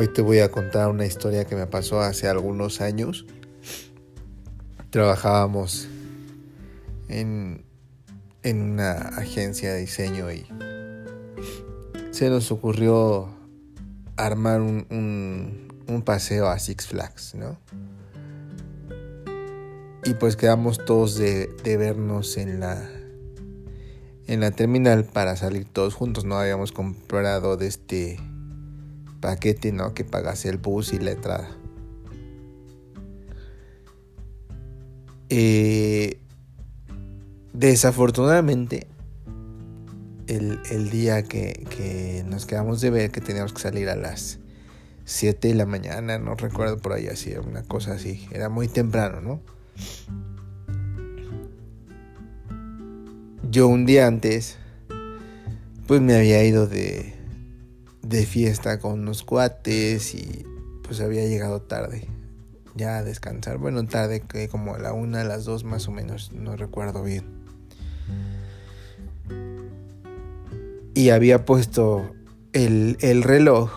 Hoy te voy a contar una historia que me pasó hace algunos años. Trabajábamos en, en una agencia de diseño y se nos ocurrió armar un, un, paseo a Six Flags, ¿no? Y pues quedamos todos de, de vernos en la en la terminal para salir todos juntos. No habíamos comprado de este paquete, ¿no? Que pagase el bus y la entrada. Eh, desafortunadamente, el, día que, que, nos quedamos de ver, que teníamos que salir a las 7 de la mañana, no recuerdo por ahí así, una cosa así, era muy temprano, ¿no? Yo un día antes, pues me había ido de, de fiesta con unos cuates y pues había llegado tarde ya a descansar. Bueno, tarde que como a la una, a las dos más o menos, no recuerdo bien. Y había puesto el, el reloj,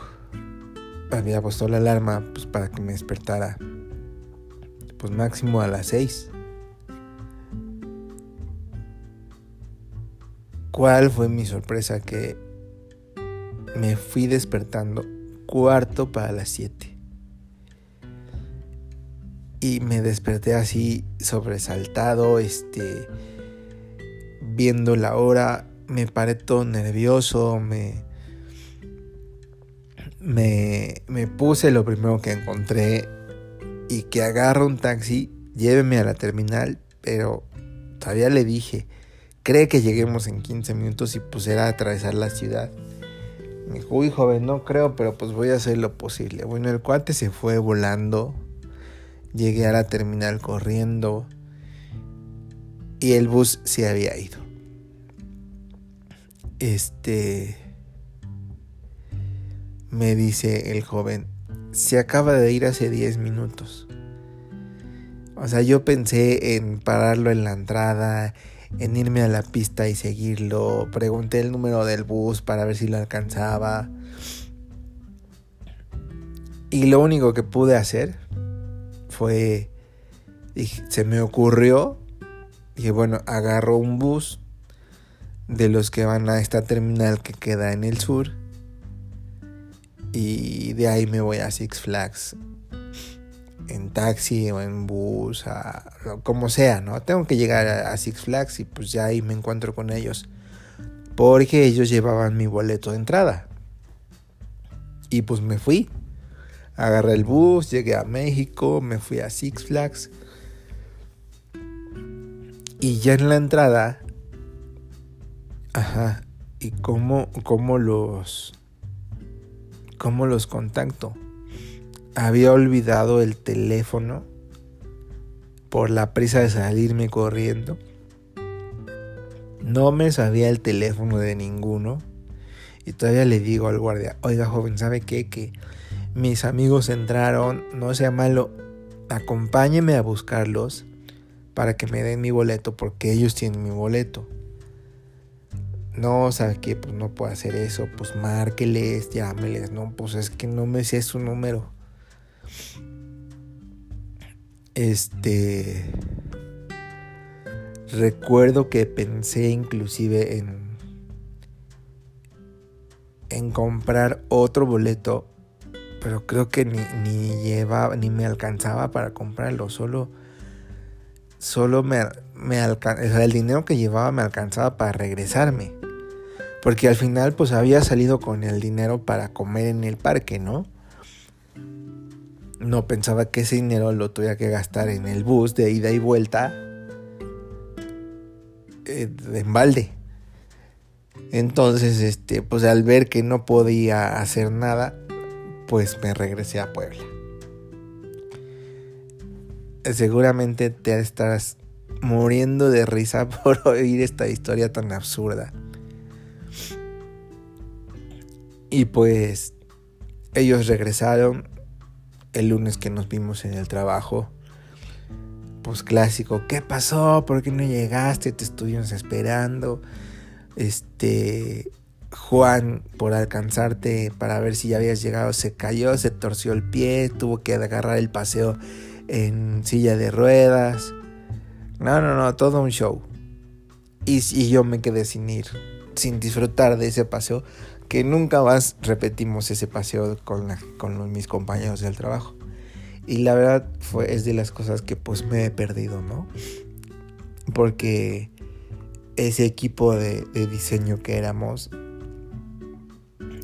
había puesto la alarma pues, para que me despertara pues máximo a las seis. ¿Cuál fue mi sorpresa? Que me fui despertando cuarto para las 7. Y me desperté así sobresaltado, este, viendo la hora, me paré todo nervioso, me, me, me puse lo primero que encontré y que agarro un taxi, lléveme a la terminal, pero todavía le dije, cree que lleguemos en 15 minutos y pues era atravesar la ciudad. Me dijo, uy, joven, no creo, pero pues voy a hacer lo posible. Bueno, el cuate se fue volando. Llegué a la terminal corriendo. Y el bus se había ido. Este. Me dice el joven, se acaba de ir hace 10 minutos. O sea, yo pensé en pararlo en la entrada, en irme a la pista y seguirlo. Pregunté el número del bus para ver si lo alcanzaba. Y lo único que pude hacer fue, se me ocurrió, dije, bueno, agarro un bus de los que van a esta terminal que queda en el sur. Y de ahí me voy a Six Flags en taxi o en bus, como sea, ¿no? Tengo que llegar a, Six Flags y pues ya ahí me encuentro con ellos. Porque ellos llevaban mi boleto de entrada. Y pues me fui. Agarré el bus, llegué a México, me fui a Six Flags. Y ya en la entrada... Ajá. ¿Y cómo, cómo los... ¿Cómo los contacto? Había olvidado el teléfono por la prisa de salirme corriendo. No me sabía el teléfono de ninguno. Y todavía le digo al guardia, oiga joven, ¿sabe qué? Que mis amigos entraron, no sea malo, acompáñeme a buscarlos para que me den mi boleto porque ellos tienen mi boleto. No, ¿sabe qué? Pues no puedo hacer eso, pues márqueles, llámeles, no, pues es que no me sé su número. Este. Recuerdo que pensé inclusive en. en comprar otro boleto. Pero creo que ni, ni llevaba. ni me alcanzaba para comprarlo. Solo. Solo me, me el dinero que llevaba me alcanzaba para regresarme. Porque al final, pues había salido con el dinero para comer en el parque, ¿no? No pensaba que ese dinero lo tuviera que gastar en el bus de ida y vuelta eh, en balde. Entonces, este, pues al ver que no podía hacer nada, pues me regresé a Puebla. Seguramente te estarás muriendo de risa por oír esta historia tan absurda. Y pues ellos regresaron, el lunes que nos vimos en el trabajo, pues clásico, ¿qué pasó? ¿Por qué no llegaste? Te estuvimos esperando. Este, Juan, por alcanzarte para ver si ya habías llegado, se cayó, se torció el pie, tuvo que agarrar el paseo en silla de ruedas. No, no, no, todo un show. Y, y yo me quedé sin ir, sin disfrutar de ese paseo, que nunca más repetimos ese paseo con, mis compañeros del trabajo. Y la verdad fue, es de las cosas que pues me he perdido, ¿no? Porque ese equipo de, diseño que éramos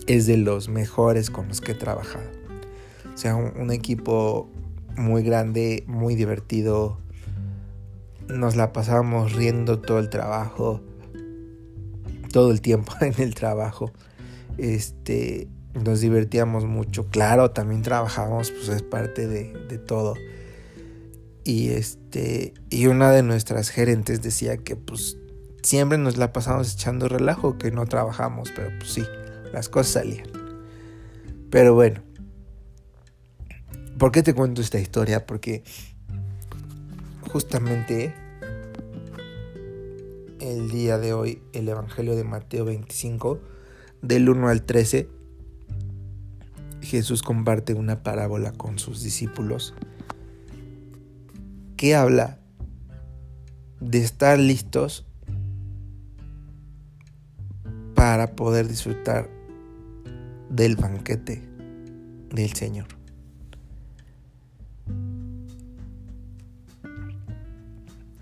es de los mejores con los que he trabajado. O sea, un equipo muy grande, muy divertido, nos la pasábamos riendo todo el trabajo, todo el tiempo en el trabajo. Este, nos divertíamos mucho. Claro, también trabajábamos, pues es parte de, de, todo. Y este, y una de nuestras gerentes decía que pues siempre nos la pasábamos echando relajo, que no trabajamos, pero pues sí, las cosas salían. Pero bueno, ¿por qué te cuento esta historia? Porque justamente el día de hoy el Evangelio de Mateo 25, del 1 al 13, Jesús comparte una parábola con sus discípulos que habla de estar listos para poder disfrutar del banquete del Señor.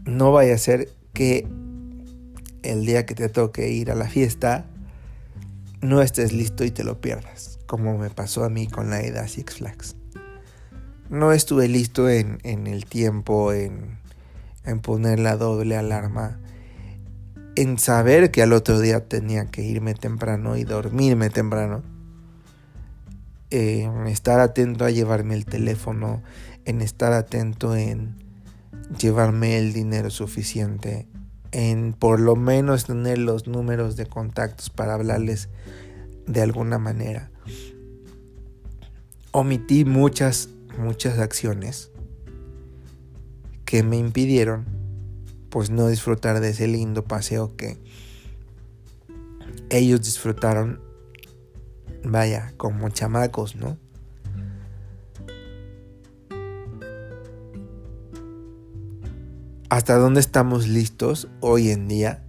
no vaya a ser que el día que te toque ir a la fiesta no estés listo y te lo pierdas, como me pasó a mí con la ida Six Flags. No estuve listo en, el tiempo, en, poner la doble alarma, en saber que al otro día tenía que irme temprano y dormirme temprano, en estar atento a llevarme el teléfono, en estar atento en llevarme el dinero suficiente, en por lo menos tener los números de contactos para hablarles de alguna manera. Omití muchas, muchas acciones que me impidieron pues no disfrutar de ese lindo paseo que ellos disfrutaron, vaya, como chamacos, ¿no? Hasta dónde estamos listos hoy en día,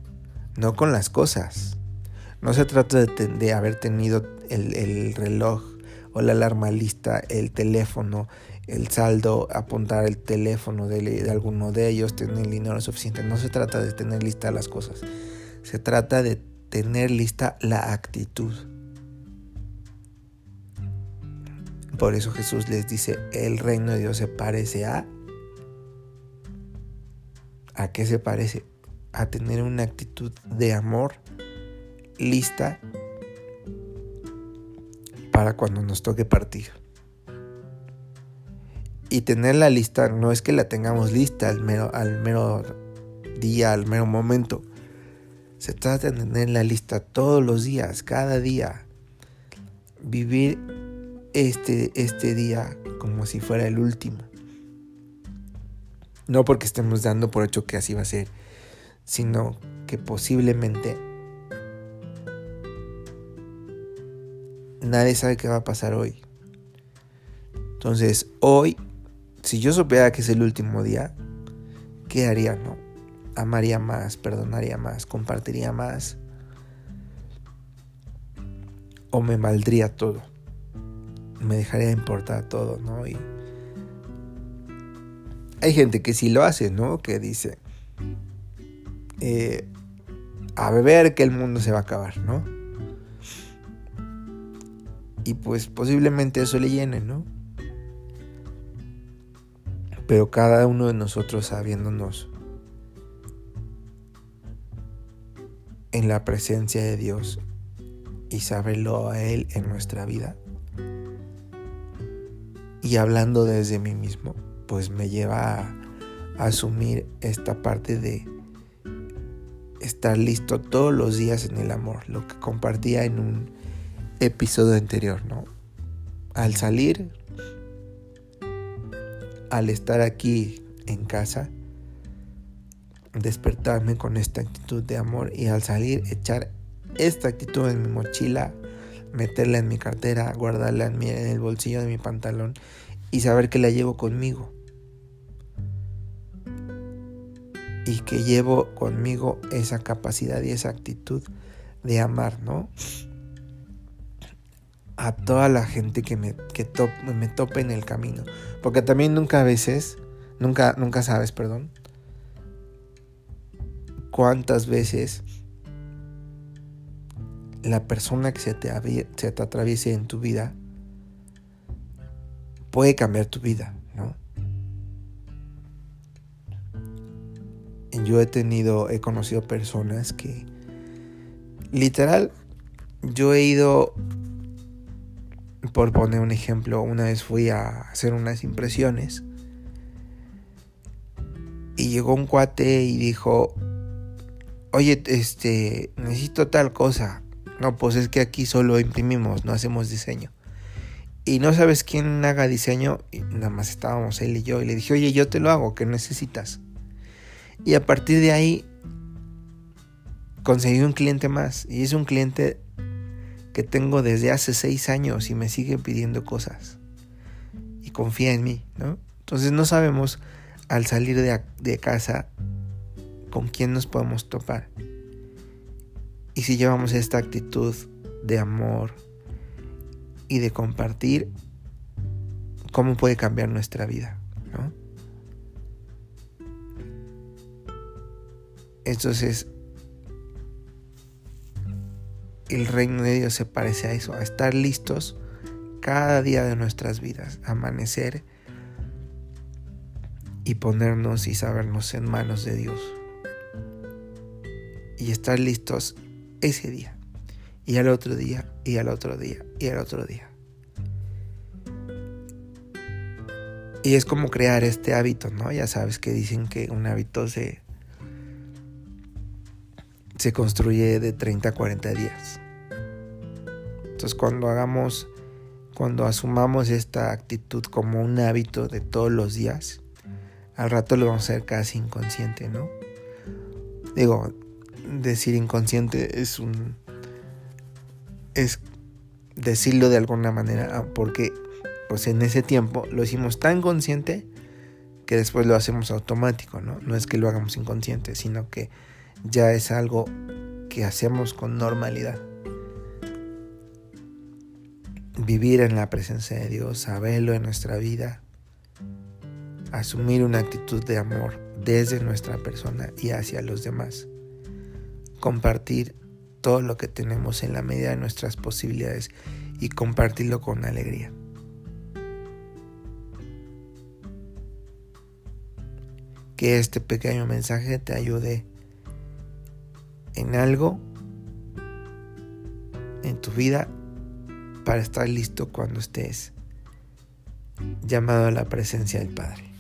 no con las cosas. No se trata de, haber tenido el, reloj o la alarma lista, el teléfono, el saldo, apuntar el teléfono de, de, alguno de ellos, tener el dinero suficiente. No se trata de tener lista las cosas. Se trata de tener lista la actitud. Por eso Jesús les dice, el reino de Dios se parece a ¿A qué se parece? A tener una actitud de amor lista para cuando nos toque partir. Y tener la lista no es que la tengamos lista al mero, al mero día, al mero momento. Se trata de tener la lista todos los días, cada día. Vivir este, este día como si fuera el último. No porque estemos dando por hecho que así va a ser, sino que posiblemente nadie sabe qué va a pasar hoy. Entonces, hoy, si yo supiera que es el último día, ¿qué haría, no? Amaría más, perdonaría más, compartiría más. O me valdría todo. Me dejaría importar todo, ¿no? Y hay gente que sí lo hace, ¿no? Que dice, eh, a beber que el mundo se va a acabar, ¿no? Y pues posiblemente eso le llene, ¿no? Pero cada uno de nosotros sabiéndonos en la presencia de Dios y saberlo a Él en nuestra vida. Y hablando desde mí mismo pues me lleva a, asumir esta parte de estar listo todos los días en el amor, lo que compartía en un episodio anterior, ¿no? Al salir, al estar aquí en casa, despertarme con esta actitud de amor y al salir echar esta actitud en mi mochila, meterla en mi cartera, guardarla en, el bolsillo de mi pantalón y saber que la llevo conmigo. Y que llevo conmigo esa capacidad y esa actitud de amar, ¿no? A toda la gente que me, que me tope en el camino. Porque también nunca a veces, nunca, nunca sabes, perdón, cuántas veces la persona que se te, se te atraviese en tu vida puede cambiar tu vida, Yo he tenido, he conocido personas que, literal, yo he ido, por poner un ejemplo, una vez fui a hacer unas impresiones y llegó un cuate y dijo, oye, este, necesito tal cosa. No, pues es que aquí solo imprimimos, no hacemos diseño. Y no sabes quién haga diseño, y nada más estábamos él y yo. Y le dije, oye, yo te lo hago, ¿qué necesitas? Y a partir de ahí conseguí un cliente más. Y es un cliente que tengo desde hace seis años y me sigue pidiendo cosas. Y confía en mí, ¿no? Entonces no sabemos al salir de, de casa con quién nos podemos topar. Y si llevamos esta actitud de amor y de compartir, ¿cómo puede cambiar nuestra vida? Entonces, el reino de Dios se parece a eso, a estar listos cada día de nuestras vidas, amanecer y ponernos y sabernos en manos de Dios. Y estar listos ese día, y al otro día, y al otro día, y al otro día. Y es como crear este hábito, ¿no? Ya sabes que dicen que un hábito se, se construye de 30 a 40 días. Entonces cuando hagamos, cuando asumamos esta actitud como un hábito de todos los días, al rato lo vamos a hacer casi inconsciente, ¿no? Digo, decir inconsciente es un... es decirlo de alguna manera, ah, porque pues en ese tiempo lo hicimos tan consciente que después lo hacemos automático, ¿no? No es que lo hagamos inconsciente, sino que ya es algo que hacemos con normalidad. Vivir en la presencia de Dios, saberlo en nuestra vida, asumir una actitud de amor desde nuestra persona y hacia los demás compartir todo lo que tenemos en la medida de nuestras posibilidades y compartirlo con alegría. Que este pequeño mensaje te ayude en algo en tu vida para estar listo cuando estés llamado a la presencia del Padre.